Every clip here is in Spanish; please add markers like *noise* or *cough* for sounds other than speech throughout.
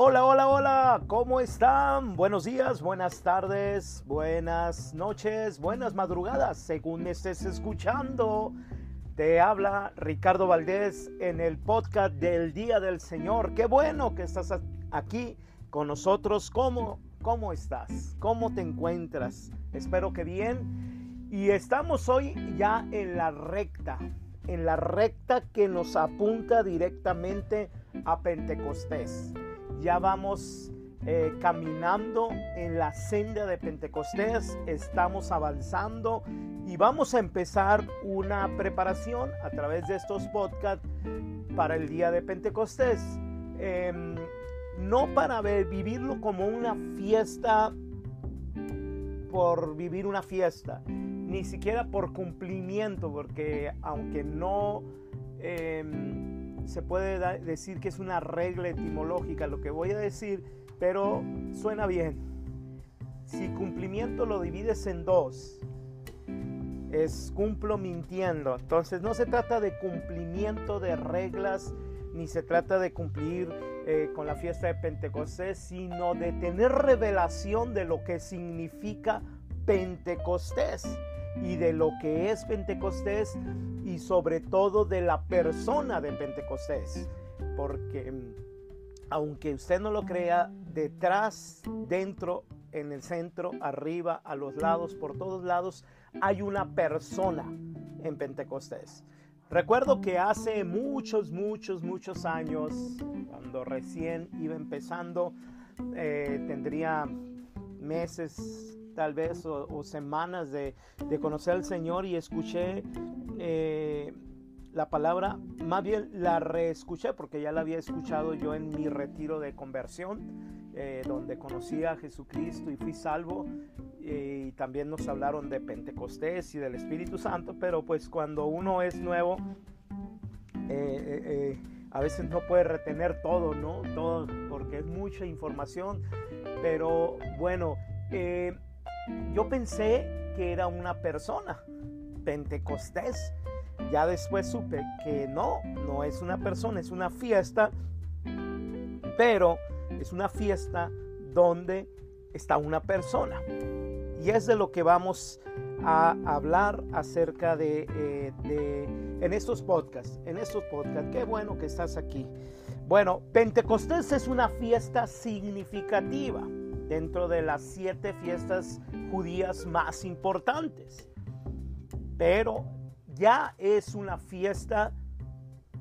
Hola, hola, hola, ¿cómo están? Buenos días, buenas tardes, buenas noches, buenas madrugadas, según estés escuchando. Te habla Ricardo Valdés en el podcast del Día del Señor. Qué bueno que estás aquí con nosotros. ¿Cómo, cómo estás? ¿Cómo te encuentras? Espero que bien. Y estamos hoy ya en la recta, en la recta que nos apunta directamente a Pentecostés ya vamos eh, caminando en la senda de Pentecostés, estamos avanzando y vamos a empezar una preparación a través de estos podcasts para el día de Pentecostés. Em, no para vivirlo como una fiesta por vivir una fiesta, ni siquiera por cumplimiento, porque aunque no... Em, se puede decir que es una regla etimológica lo que voy a decir, pero suena bien. Si cumplimiento lo divides en dos, es cumplo mintiendo. Entonces no se trata de cumplimiento de reglas, ni se trata de cumplir eh, con la fiesta de Pentecostés, sino de tener revelación de lo que significa Pentecostés y de lo que es Pentecostés y sobre todo de la persona de Pentecostés. Porque mm, aunque usted no lo crea, detrás, dentro, en el centro, arriba, a los lados, por todos lados, hay una persona en Pentecostés. Recuerdo que hace muchos, muchos, muchos años, cuando recién iba empezando, eh, tendría meses tal vez o, semanas de, conocer al Señor y escuché eh, la palabra, más bien la reescuché porque ya la había escuchado yo en mi retiro de conversión, eh, donde conocí a Jesucristo y fui salvo. Eh, y también nos hablaron de Pentecostés y del Espíritu Santo, pero pues cuando uno es nuevo, a veces no puede retener todo, ¿no? Todo, porque es mucha información. Pero bueno, yo pensé que era una persona, Pentecostés. Ya después supe que no, no es una persona, es una fiesta, pero es una fiesta donde está una persona. Y es de lo que vamos a hablar acerca de, eh, en estos podcasts. En estos podcasts, qué bueno que estás aquí. Bueno, Pentecostés es una fiesta significativa dentro de las siete fiestas judías más importantes. Pero ya es una fiesta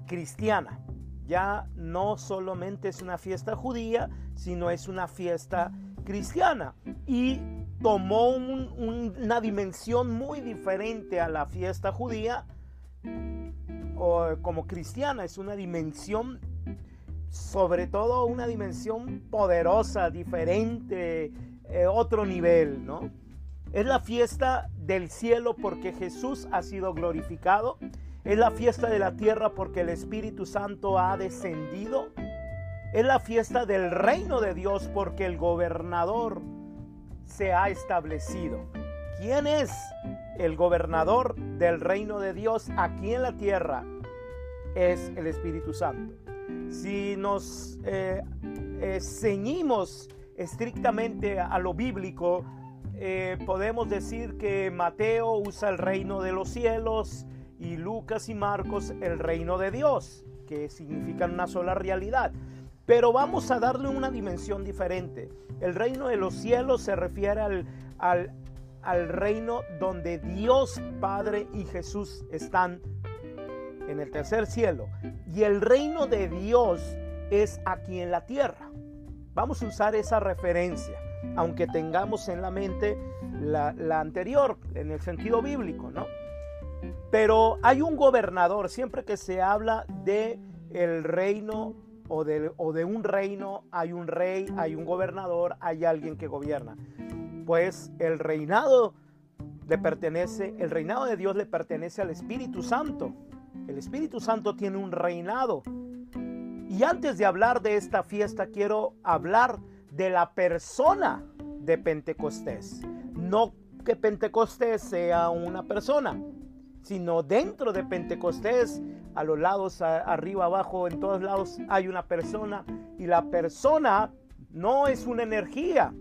cristiana. Ya no solamente es una fiesta judía, sino es una fiesta cristiana. Y tomó una dimensión muy diferente a la fiesta judía o como cristiana. Es una dimensión sobre todo una dimensión poderosa, diferente, eh, otro nivel, ¿no? Es la fiesta del cielo porque Jesús ha sido glorificado. Es la fiesta de la tierra porque el Espíritu Santo ha descendido. Es la fiesta del reino de Dios porque el gobernador se ha establecido. ¿Quién es el gobernador del reino de Dios aquí en la tierra? Es el Espíritu Santo. Si nos eh, eh, ceñimos estrictamente a lo bíblico, eh, podemos decir que Mateo usa el reino de los cielos y Lucas y Marcos el reino de Dios, que significan una sola realidad. Pero vamos a darle una dimensión diferente. El reino de los cielos se refiere al, al, al reino donde Dios Padre y Jesús están en el tercer cielo. Y el reino de Dios es aquí en la tierra. Vamos a usar esa referencia, aunque tengamos en la mente la, anterior, en el sentido bíblico, ¿no? Pero hay un gobernador, siempre que se habla de el reino o de, o de un reino, hay un rey, hay un gobernador, hay alguien que gobierna. Pues el reinado le pertenece, el reinado de Dios le pertenece al Espíritu Santo. El Espíritu Santo tiene un reinado. Y antes de hablar de esta fiesta, quiero hablar de la persona de Pentecostés. No que Pentecostés sea una persona, sino dentro de Pentecostés, a los lados, arriba, abajo, en todos lados hay una persona Y la persona no es una energía,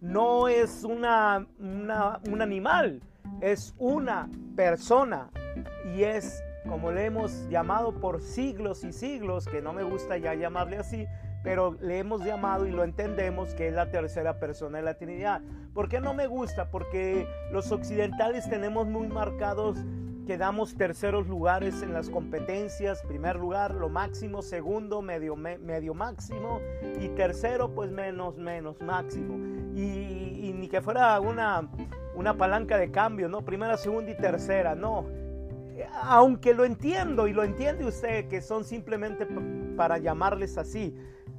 no es una, un animal, es una persona y es como le hemos llamado por siglos y siglos, que no me gusta ya llamarle así, pero le hemos llamado y lo entendemos que es la tercera persona de la Trinidad. ¿Por qué no me gusta? Porque los occidentales tenemos muy marcados que damos terceros lugares en las competencias, primer lugar lo máximo, segundo medio, medio máximo y tercero pues menos, menos máximo. Y, y ni que fuera una, una palanca de cambio, ¿no? Primera, segunda y tercera, no aunque lo entiendo y lo entiende usted que son simplemente para llamarles así,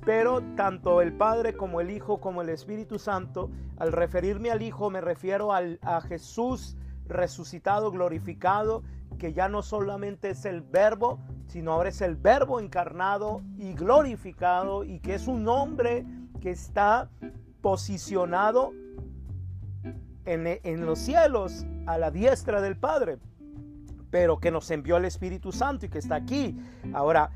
pero tanto el Padre como el Hijo como el Espíritu Santo, al referirme al Hijo me refiero al, a Jesús resucitado, glorificado, que ya no solamente es el verbo, sino ahora es el verbo encarnado y glorificado y que es un hombre que está posicionado en, en los cielos a la diestra del Padre pero que nos envió el Espíritu Santo y que está aquí. Ahora,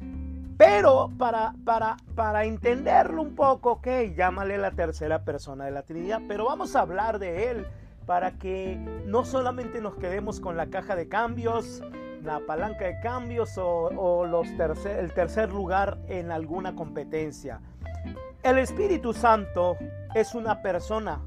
pero para, para, para entenderlo un poco, ok, llámale la tercera persona de la Trinidad, pero vamos a hablar de él para que no solamente nos quedemos con la caja de cambios, la palanca de cambios o, los tercer, el tercer lugar en alguna competencia. El Espíritu Santo es una persona,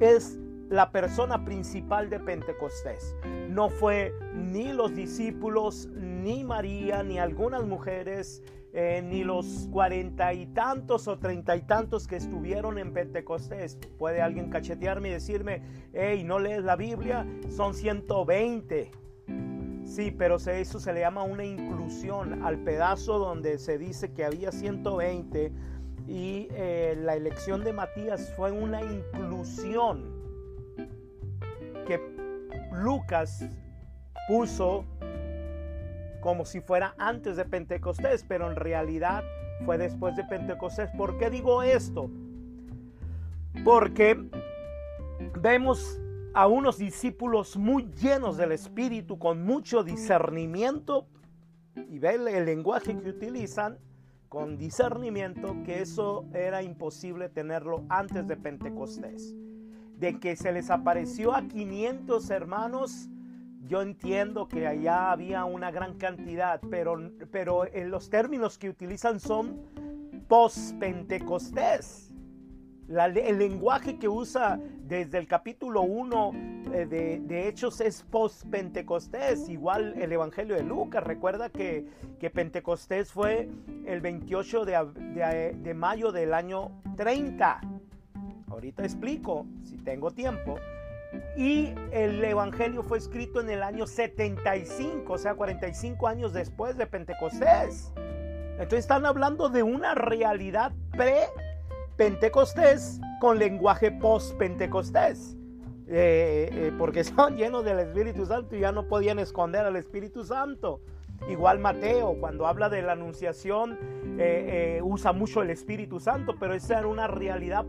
es la persona principal de Pentecostés. No fue ni los discípulos, ni María, ni algunas mujeres, eh, ni los cuarenta y tantos o treinta y tantos que estuvieron en Pentecostés. Puede alguien cachetearme y decirme, hey, ¿no lees la Biblia? Son 120. Sí, pero eso se le llama una inclusión al pedazo donde se dice que había 120 y eh, la elección de Matías fue una inclusión que Lucas puso como si fuera antes de Pentecostés, pero en realidad fue después de Pentecostés. ¿Por qué digo esto? Porque vemos a unos discípulos muy llenos del Espíritu, con mucho discernimiento, y ve el, lenguaje que utilizan, con discernimiento, que eso era imposible tenerlo antes de Pentecostés de que se les apareció a 500 hermanos, yo entiendo que allá había una gran cantidad, pero, pero en los términos que utilizan son post-pentecostés. el lenguaje que usa desde el capítulo 1 eh, de, Hechos es post-pentecostés, igual el Evangelio de Lucas. Recuerda que, que Pentecostés fue el 28 de, de mayo del año 30. Ahorita explico si tengo tiempo. Y el Evangelio fue escrito en el año 75, o sea, 45 años después de Pentecostés. Entonces están hablando de una realidad pre-Pentecostés con lenguaje post-Pentecostés. Eh, eh, porque *laughs* son llenos del Espíritu Santo y ya no podían esconder al Espíritu Santo. Igual Mateo, cuando habla de la anunciación, eh, usa mucho el Espíritu Santo, pero esa era una realidad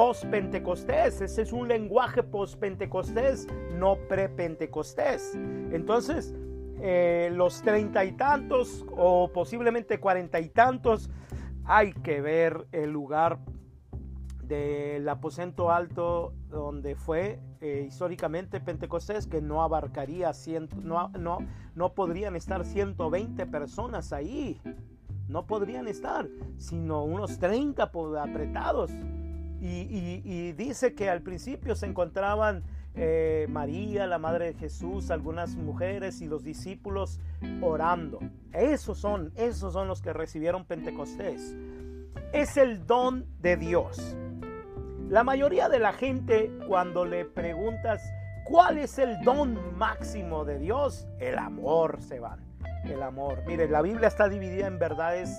post-pentecostés. Ese es un lenguaje post-pentecostés, no pre-pentecostés. Entonces, eh, los treinta y tantos o posiblemente cuarenta y tantos, hay que ver el lugar del aposento alto donde fue eh, históricamente Pentecostés, que no abarcaría, ciento, no, no, no podrían estar 120 personas ahí. No podrían estar, sino unos 30 apretados. Y, dice que al principio se encontraban eh, María, la Madre de Jesús, algunas mujeres y los discípulos orando. Esos son, esos son los que recibieron Pentecostés. Es el don de Dios. La mayoría de la gente cuando le preguntas cuál es el don máximo de Dios, el amor se van. El amor. Mire, la Biblia está dividida en verdades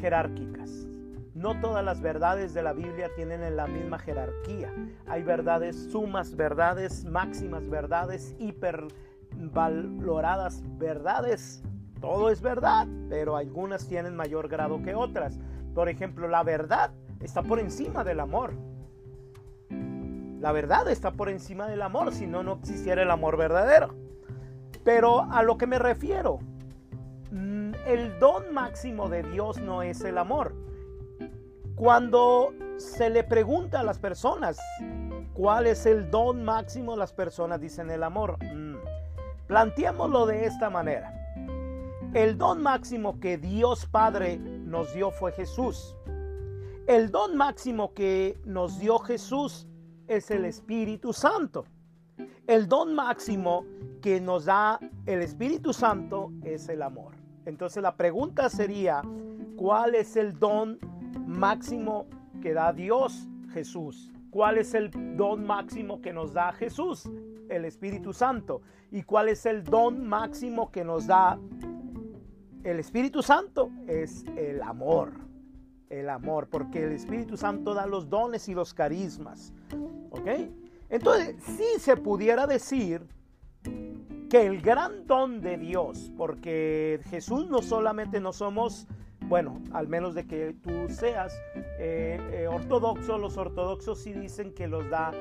jerárquicas. No todas las verdades de la Biblia tienen la misma jerarquía. Hay verdades sumas, verdades máximas, verdades hipervaloradas, verdades. Todo es verdad, pero algunas tienen mayor grado que otras. Por ejemplo, la verdad está por encima del amor. La verdad está por encima del amor, si no, no existiera el amor verdadero. Pero a lo que me refiero, mm, el don máximo de Dios no es el amor. Cuando se le pregunta a las personas cuál es el don máximo, las personas dicen el amor. Mm. Planteémoslo de esta manera. El don máximo que Dios Padre nos dio fue Jesús. El don máximo que nos dio Jesús es el Espíritu Santo. El don máximo que nos da el Espíritu Santo es el amor. Entonces la pregunta sería, ¿cuál es el don máximo que da Dios Jesús? ¿Cuál es el don máximo que nos da Jesús? El Espíritu Santo. ¿Y cuál es el don máximo que nos da el Espíritu Santo? Es el amor. El amor, porque el Espíritu Santo da los dones y los carismas. ¿Ok? Entonces, si se pudiera decir que el gran don de Dios, porque Jesús no solamente no somos, bueno, al menos de que tú seas eh, eh, ortodoxo, los ortodoxos sí dicen que los da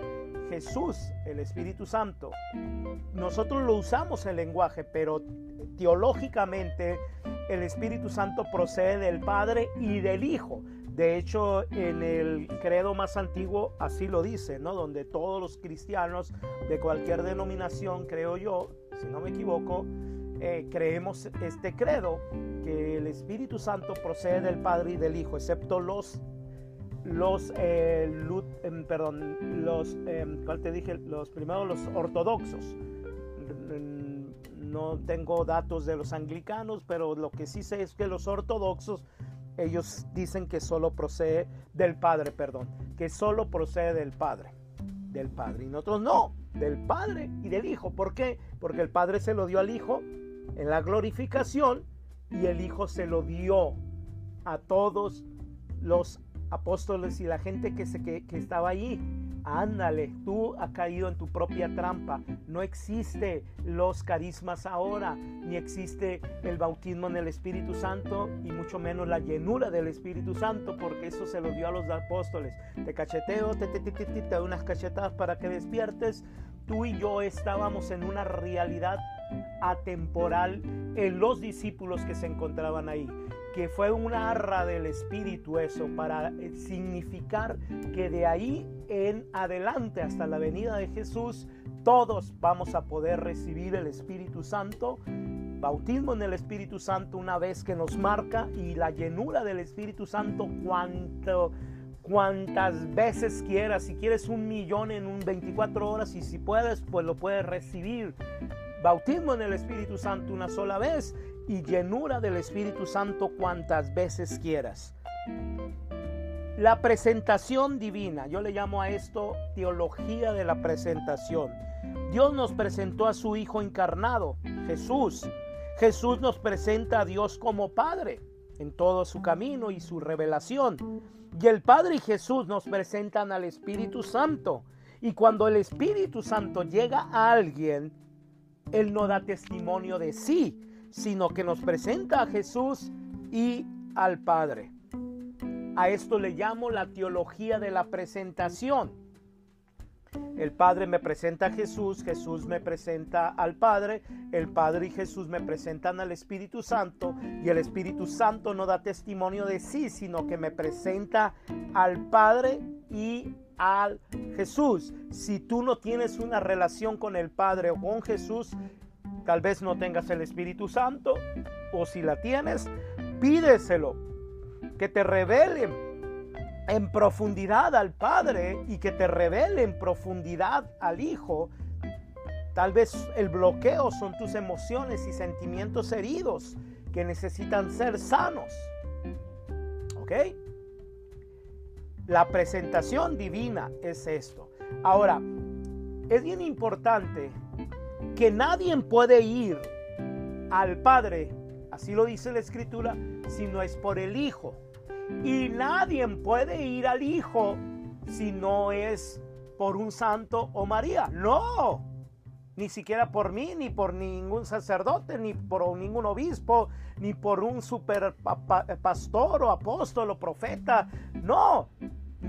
Jesús, el Espíritu Santo. Nosotros lo usamos el lenguaje, pero teológicamente el Espíritu Santo procede del Padre y del Hijo. De hecho, en el credo más antiguo así lo dice, ¿no? Donde todos los cristianos de cualquier denominación, creo yo, si no me equivoco, eh, creemos este credo, que el Espíritu Santo procede del Padre y del Hijo, excepto los, los, eh, em, perdón, los, em, ¿cuál te dije? Los primeros, los ortodoxos. No tengo datos de los anglicanos, pero lo que sí sé es que los ortodoxos ellos dicen que solo procede del Padre, perdón, que solo procede del Padre, del Padre. Y nosotros no, del Padre y del Hijo. ¿Por qué? Porque el Padre se lo dio al Hijo en la glorificación y el Hijo se lo dio a todos los apóstoles y la gente que, se, que, estaba allí Ándale, tú has caído en tu propia trampa. No existe los carismas ahora, ni existe el bautismo en el Espíritu Santo, y mucho menos la llenura del Espíritu Santo, porque eso se lo dio a los apóstoles. Te cacheteo, te, te, te, te, te, te unas cachetadas para que despiertes. Tú y yo estábamos en una realidad atemporal en los discípulos que se encontraban ahí que fue una arra del Espíritu eso, para eh, significar que de ahí en adelante hasta la venida de Jesús, todos vamos a poder recibir el Espíritu Santo, bautismo en el Espíritu Santo una vez que nos marca y la llenura del Espíritu Santo cuanto cuantas veces quieras, si quieres un millón en un 24 horas y si puedes, pues lo puedes recibir. Bautismo en el Espíritu Santo una sola vez y llenura del Espíritu Santo cuantas veces quieras. La presentación divina, yo le llamo a esto teología de la presentación. Dios nos presentó a su Hijo encarnado, Jesús. Jesús nos presenta a Dios como Padre en todo su camino y su revelación. Y el Padre y Jesús nos presentan al Espíritu Santo. Y cuando el Espíritu Santo llega a alguien, Él no da testimonio de sí, sino que nos presenta a Jesús y al Padre. A esto le llamo la teología de la presentación. El Padre me presenta a Jesús, Jesús me presenta al Padre, el Padre y Jesús me presentan al Espíritu Santo y el Espíritu Santo no da testimonio de sí, sino que me presenta al Padre y al Jesús. Si tú no tienes una relación con el Padre o con Jesús, Tal vez no tengas el Espíritu Santo o si la tienes, pídeselo. Que te revele en profundidad al Padre y que te revele en profundidad al Hijo. Tal vez el bloqueo son tus emociones y sentimientos heridos que necesitan ser sanos. ¿Ok? La presentación divina es esto. Ahora, es bien importante que nadie puede ir al Padre, así lo dice la Escritura, si no es por el Hijo. Y nadie puede ir al Hijo si no es por un santo o María. No, ni siquiera por mí, ni por ningún sacerdote, ni por ningún obispo, ni por un super pastor o apóstol o profeta. No,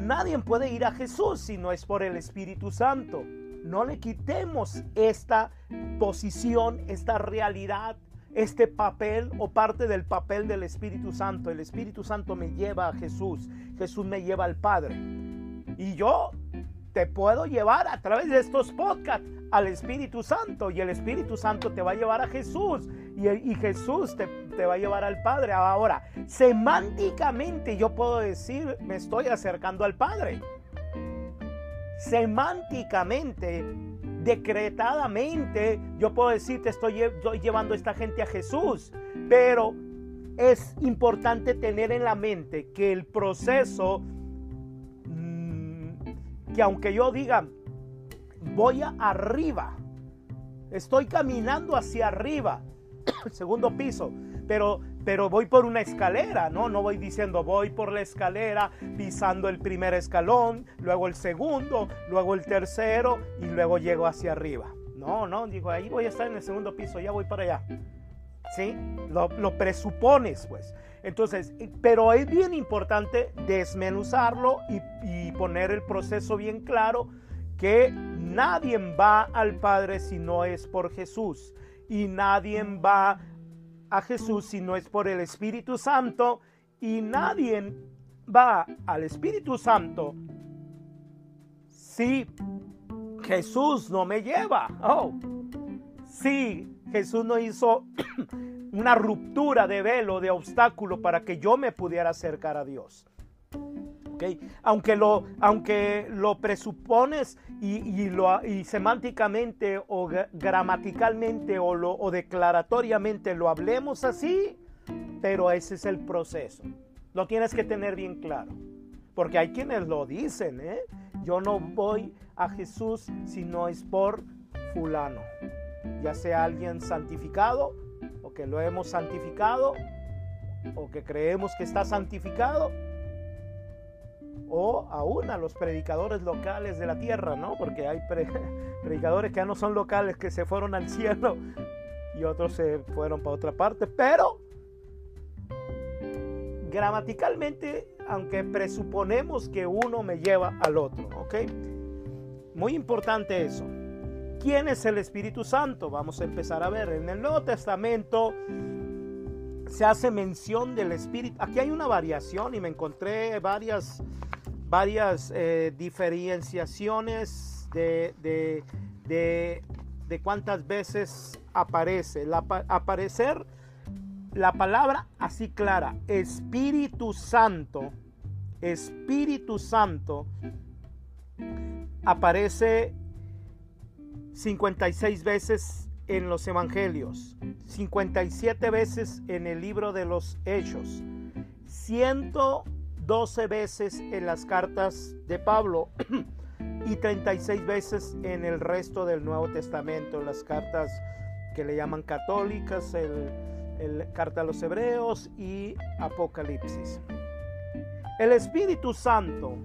nadie puede ir a Jesús si no es por el Espíritu Santo no le quitemos esta posición, esta realidad este papel o parte del papel del Espíritu Santo. El Espíritu Santo me lleva a Jesús, Jesús me lleva al Padre. Y yo te puedo llevar a través de estos podcasts al Espíritu Santo y el Espíritu Santo te va a llevar a Jesús y, Jesús te, te, va a llevar al Padre. Ahora, semánticamente yo puedo decir, me estoy acercando al Padre. Semánticamente, decretadamente, yo puedo decir, te estoy, estoy llevando a esta gente a Jesús. Pero es importante tener en la mente que el proceso que aunque yo diga, voy arriba, estoy caminando hacia arriba, *coughs* segundo piso, pero, pero voy por una escalera, ¿no? No voy diciendo voy por la escalera, pisando el primer escalón, luego el segundo, luego el tercero y luego llego hacia arriba. No, no, digo, ahí voy a estar en el segundo piso, ya voy para allá. ¿Sí? Lo, lo presupones, pues. Entonces, pero es bien importante desmenuzarlo y, poner el proceso bien claro que nadie va al Padre si no es por Jesús y nadie va a Jesús si no es por el Espíritu Santo y nadie va al Espíritu Santo si Jesús no me lleva. Oh, si Jesús no hizo *clears throat* una ruptura de velo, de obstáculo para que yo me pudiera acercar a Dios. Aunque, lo, aunque lo presupones y, lo, y semánticamente o gramaticalmente o, o declaratoriamente lo hablemos así, pero ese es el proceso. Lo tienes que tener bien claro. Porque hay quienes lo dicen, ¿eh? Yo no voy a Jesús si no es por fulano. Ya sea alguien santificado que lo hemos santificado o que creemos que está santificado o aún a los predicadores locales de la tierra, ¿no? Porque hay *laughs* predicadores que ya no son locales, que se fueron al cielo y otros se fueron para otra parte, pero gramaticalmente, aunque presuponemos que uno me lleva al otro, ¿ok? Muy importante eso. ¿Quién es el Espíritu Santo? Vamos a empezar a ver. En el Nuevo Testamento se hace mención del Espíritu. Aquí hay una variación y me encontré varias, varias eh, diferenciaciones de, de, de, cuántas veces aparece. La, aparecer la palabra así clara, Espíritu Santo, Espíritu Santo, aparece 56 veces en los evangelios, 57 veces en el libro de los hechos, 112 veces en las cartas de Pablo *clears throat* y 36 veces en el resto del Nuevo Testamento, las cartas que le llaman católicas, el, el carta a los hebreos y Apocalipsis. El Espíritu Santo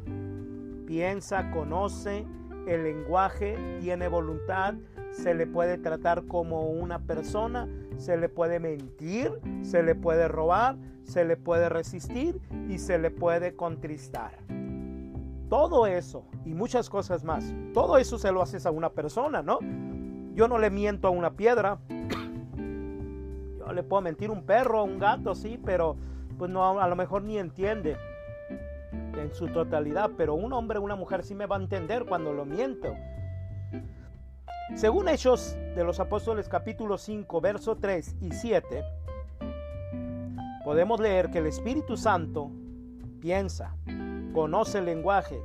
piensa, conoce, el lenguaje tiene voluntad, se le puede tratar como una persona, se le puede mentir, se le puede robar, se le puede resistir y se le puede contristar. Todo eso y muchas cosas más, todo eso se lo haces a una persona, ¿no? Yo no le miento a una piedra, *clears throat* yo le puedo mentir a un perro, a un gato, sí, pero pues no, a lo mejor ni entiende en su totalidad, pero un hombre una mujer sí me va a entender cuando lo miento. Según Hechos de los Apóstoles capítulo 5, verso 3 y 7, podemos leer que el Espíritu Santo piensa, conoce el lenguaje,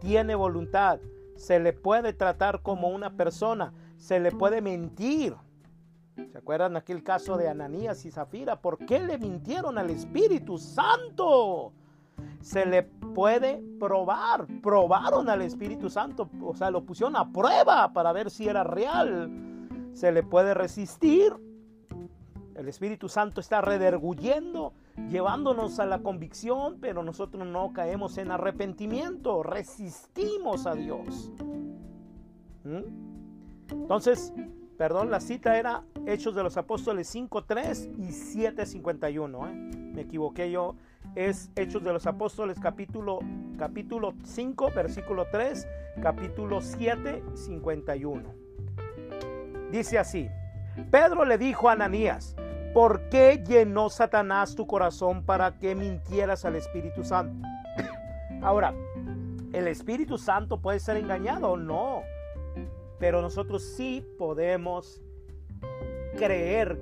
tiene voluntad, se le puede tratar como una persona, se le puede mentir. ¿Se acuerdan aquel caso de Ananías y Zafira? ¿Por qué le mintieron al Espíritu Santo? Se le puede probar. Probaron al Espíritu Santo, o sea, lo pusieron a prueba para ver si era real. Se le puede resistir. El Espíritu Santo está rederguyendo, llevándonos a la convicción, pero nosotros no caemos en arrepentimiento, resistimos a Dios. ¿Mm? Entonces, perdón, la cita era Hechos de los Apóstoles 5.3 y 7.51. ¿eh? Me equivoqué yo es Hechos de los Apóstoles capítulo, capítulo 5, versículo 3, capítulo 7, 51. Dice así, Pedro le dijo a Ananías, ¿Por qué llenó Satanás tu corazón para que mintieras al Espíritu Santo? *coughs* Ahora, ¿el Espíritu Santo puede ser engañado? No. Pero nosotros sí podemos creer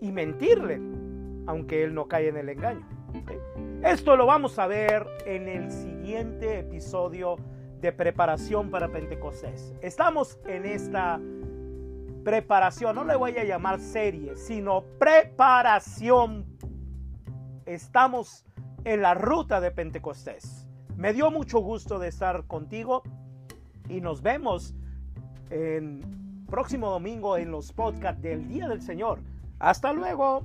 y mentirle, aunque Él no cae en el engaño. Esto lo vamos a ver en el siguiente episodio de preparación para Pentecostés. Estamos en esta preparación, no le voy a llamar serie, sino preparación. Estamos en la ruta de Pentecostés. Me dio mucho gusto de estar contigo y nos vemos en próximo domingo en los podcasts del Día del Señor. Hasta luego.